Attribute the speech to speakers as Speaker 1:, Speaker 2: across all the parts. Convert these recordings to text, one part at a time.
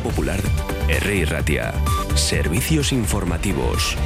Speaker 1: Popular, R. Ratia. Servicios informativos.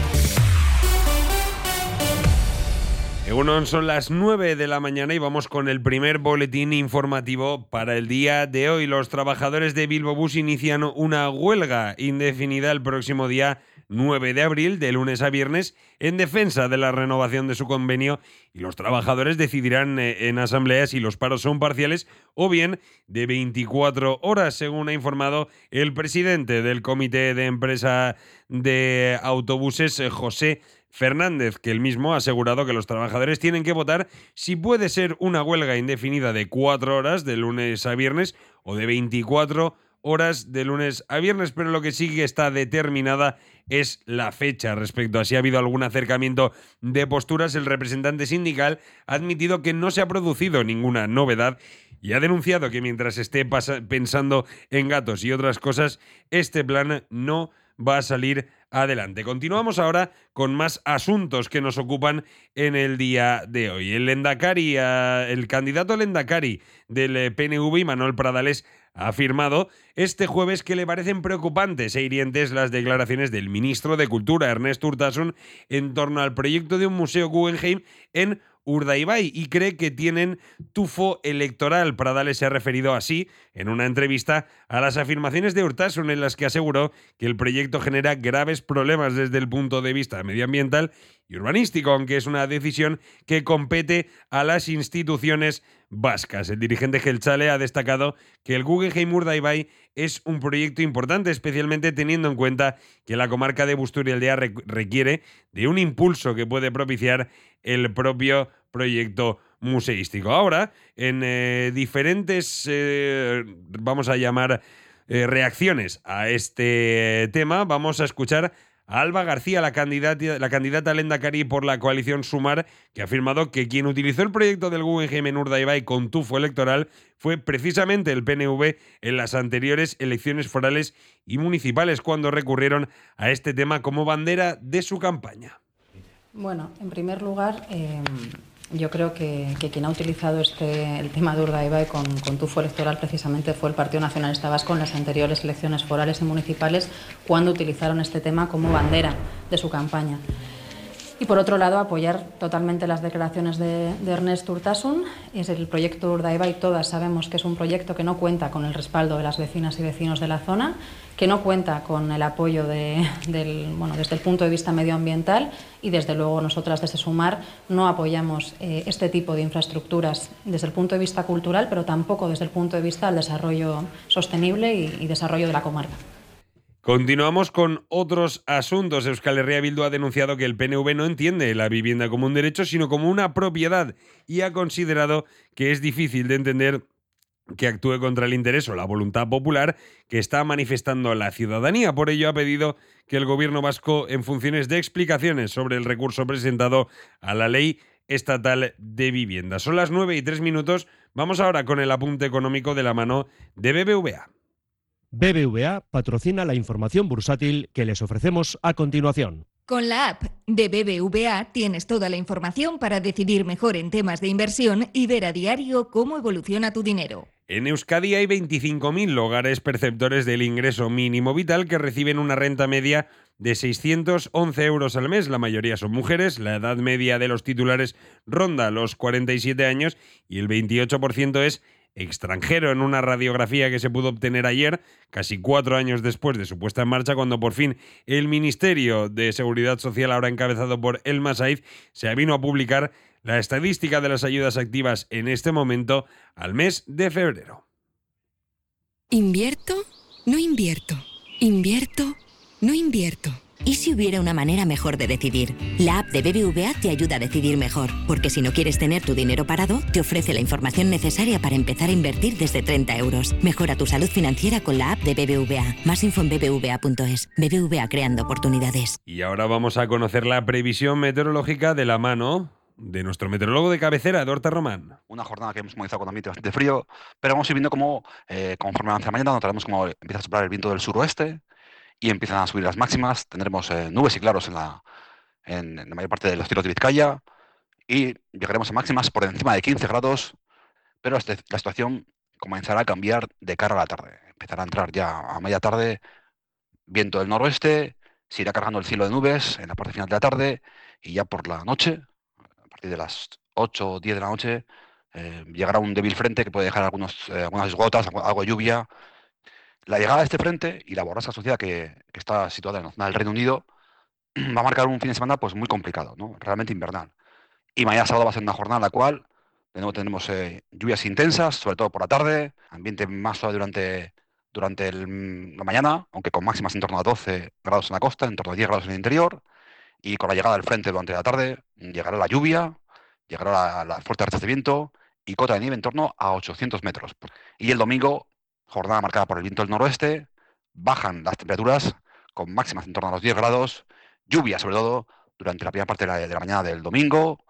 Speaker 2: Egunon, son las 9 de la mañana y vamos con el primer boletín informativo para el día de hoy. Los trabajadores de Bilbo Bus inician una huelga indefinida el próximo día 9 de abril, de lunes a viernes, en defensa de la renovación de su convenio y los trabajadores decidirán eh, en asamblea si los paros son parciales o bien de 24 horas, según ha informado el presidente del Comité de Empresa de Autobuses, eh, José Fernández, que él mismo ha asegurado que los trabajadores tienen que votar si puede ser una huelga indefinida de cuatro horas de lunes a viernes o de 24 horas de lunes a viernes, pero lo que sí que está determinada es la fecha. Respecto a si ha habido algún acercamiento de posturas, el representante sindical ha admitido que no se ha producido ninguna novedad y ha denunciado que mientras esté pensando en gatos y otras cosas, este plan no va a salir adelante. Continuamos ahora con más asuntos que nos ocupan en el día de hoy. El Lendakari, el candidato Lendakari del eh, PNV, Manuel Pradales, ha afirmado este jueves que le parecen preocupantes e hirientes las declaraciones del ministro de Cultura, Ernest Urtasun, en torno al proyecto de un museo Guggenheim en Urdaibai y cree que tienen tufo electoral. Pradales se ha referido así en una entrevista a las afirmaciones de Urtasun en las que aseguró que el proyecto genera graves problemas desde el punto de vista medioambiental y urbanístico, aunque es una decisión que compete a las instituciones vascas. El dirigente Gelchale ha destacado que el Guggenheim Urdaibai es un proyecto importante, especialmente teniendo en cuenta que la comarca de Busturialdea requiere de un impulso que puede propiciar el propio proyecto museístico. Ahora, en eh, diferentes, eh, vamos a llamar, eh, reacciones a este tema, vamos a escuchar Alba García, la candidata, la candidata Lenda Cari por la coalición Sumar, que ha afirmado que quien utilizó el proyecto del Guggenheim en Urdaibai con tufo electoral fue precisamente el PNV en las anteriores elecciones forales y municipales cuando recurrieron a este tema como bandera de su campaña.
Speaker 3: Bueno, en primer lugar, eh, yo creo que, quien ha utilizado este, el tema de Urdaibai con, con tufo electoral precisamente fue el Partido Nacionalista Vasco en las anteriores elecciones forales y municipales cuando utilizaron este tema como bandera de su campaña. Y por otro lado, apoyar totalmente las declaraciones de, Ernest Urtasun. Es el proyecto Urdaibai, todas sabemos que es un proyecto que no cuenta con el respaldo de las vecinas y vecinos de la zona, que no cuenta con el apoyo del, bueno, desde el punto de vista medioambiental y desde luego nosotras desde Sumar no apoyamos eh, este tipo de infraestructuras desde el punto de vista cultural, pero tampoco desde el punto de vista del desarrollo sostenible y desarrollo de la comarca.
Speaker 2: Continuamos con otros asuntos. Euskal Herria Bildu ha denunciado que el PNV no entiende la vivienda como un derecho, sino como una propiedad y ha considerado que es difícil de entender que actúe contra el interés o la voluntad popular que está manifestando la ciudadanía. Por ello ha pedido que el gobierno vasco, en funciones de explicaciones sobre el recurso presentado a la ley estatal de vivienda. Son las nueve y tres minutos. Vamos ahora con el apunte económico de la mano de BBVA.
Speaker 4: BBVA patrocina la información bursátil que les ofrecemos a continuación.
Speaker 5: Con la app de BBVA tienes toda la información para decidir mejor en temas de inversión y ver a diario cómo evoluciona tu dinero.
Speaker 2: En Euskadi hay 25.000 hogares perceptores del ingreso mínimo vital que reciben una renta media de 611 euros al mes. La mayoría son mujeres, la edad media de los titulares ronda los 47 años y el 28% es extranjero en una radiografía que se pudo obtener ayer, casi cuatro años después de su puesta en marcha, cuando por fin el Ministerio de Seguridad Social, ahora encabezado por El Masaiz, se vino a publicar la estadística de las ayudas activas en este momento al mes de febrero.
Speaker 6: ¿Invierto? No invierto. ¿Invierto? No invierto. ¿Y si hubiera una manera mejor de decidir? La app de BBVA te ayuda a decidir mejor, porque si no quieres tener tu dinero parado, te ofrece la información necesaria para empezar a invertir desde 30 euros. Mejora tu salud financiera con la app de BBVA. Más info en bbva.es. BBVA creando oportunidades.
Speaker 2: Y ahora vamos a conocer la previsión meteorológica de la mano de nuestro meteorólogo de cabecera, Eduardo Román.
Speaker 7: Una jornada que hemos comenzado con ambiente bastante frío, pero vamos a ir viendo cómo, eh, conforme avanza la mañana, notaremos cómo empieza a soplar el viento del suroeste, y empiezan a subir las máximas. Tendremos eh, nubes y claros en la, en, la mayor parte de los tiros de Vizcaya y llegaremos a máximas por encima de 15 grados, pero la situación comenzará a cambiar de cara a la tarde. Empezará a entrar ya a media tarde viento del noroeste, se irá cargando el cielo de nubes en la parte final de la tarde y ya por la noche, a partir de las 8 o 10 de la noche, eh, llegará un débil frente que puede dejar algunos, eh, algunas gotas, algo de lluvia. La llegada de este frente y la borrasca asociada que, está situada en la zona del Reino Unido va a marcar un fin de semana pues muy complicado, ¿no? realmente invernal. Y mañana sábado va a ser una jornada en la cual de nuevo tenemos eh, lluvias intensas, sobre todo por la tarde, ambiente más suave durante, durante la mañana, aunque con máximas en torno a 12 grados en la costa, en torno a 10 grados en el interior. Y con la llegada del frente durante la tarde llegará la lluvia, llegará la, la fuerte rachas de viento y cota de nieve en torno a 800 metros. Y el domingo, jornada marcada por el viento del noroeste, bajan las temperaturas con máximas en torno a los 10 grados, lluvia sobre todo durante la primera parte de la, mañana del domingo,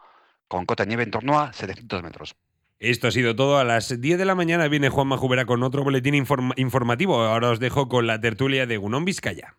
Speaker 7: con cota de nieve en torno a 700 metros.
Speaker 2: Esto ha sido todo. A las 10 de la mañana viene Juan Majubera con otro boletín inform informativo. Ahora os dejo con la tertulia de Gunón Vizcaya.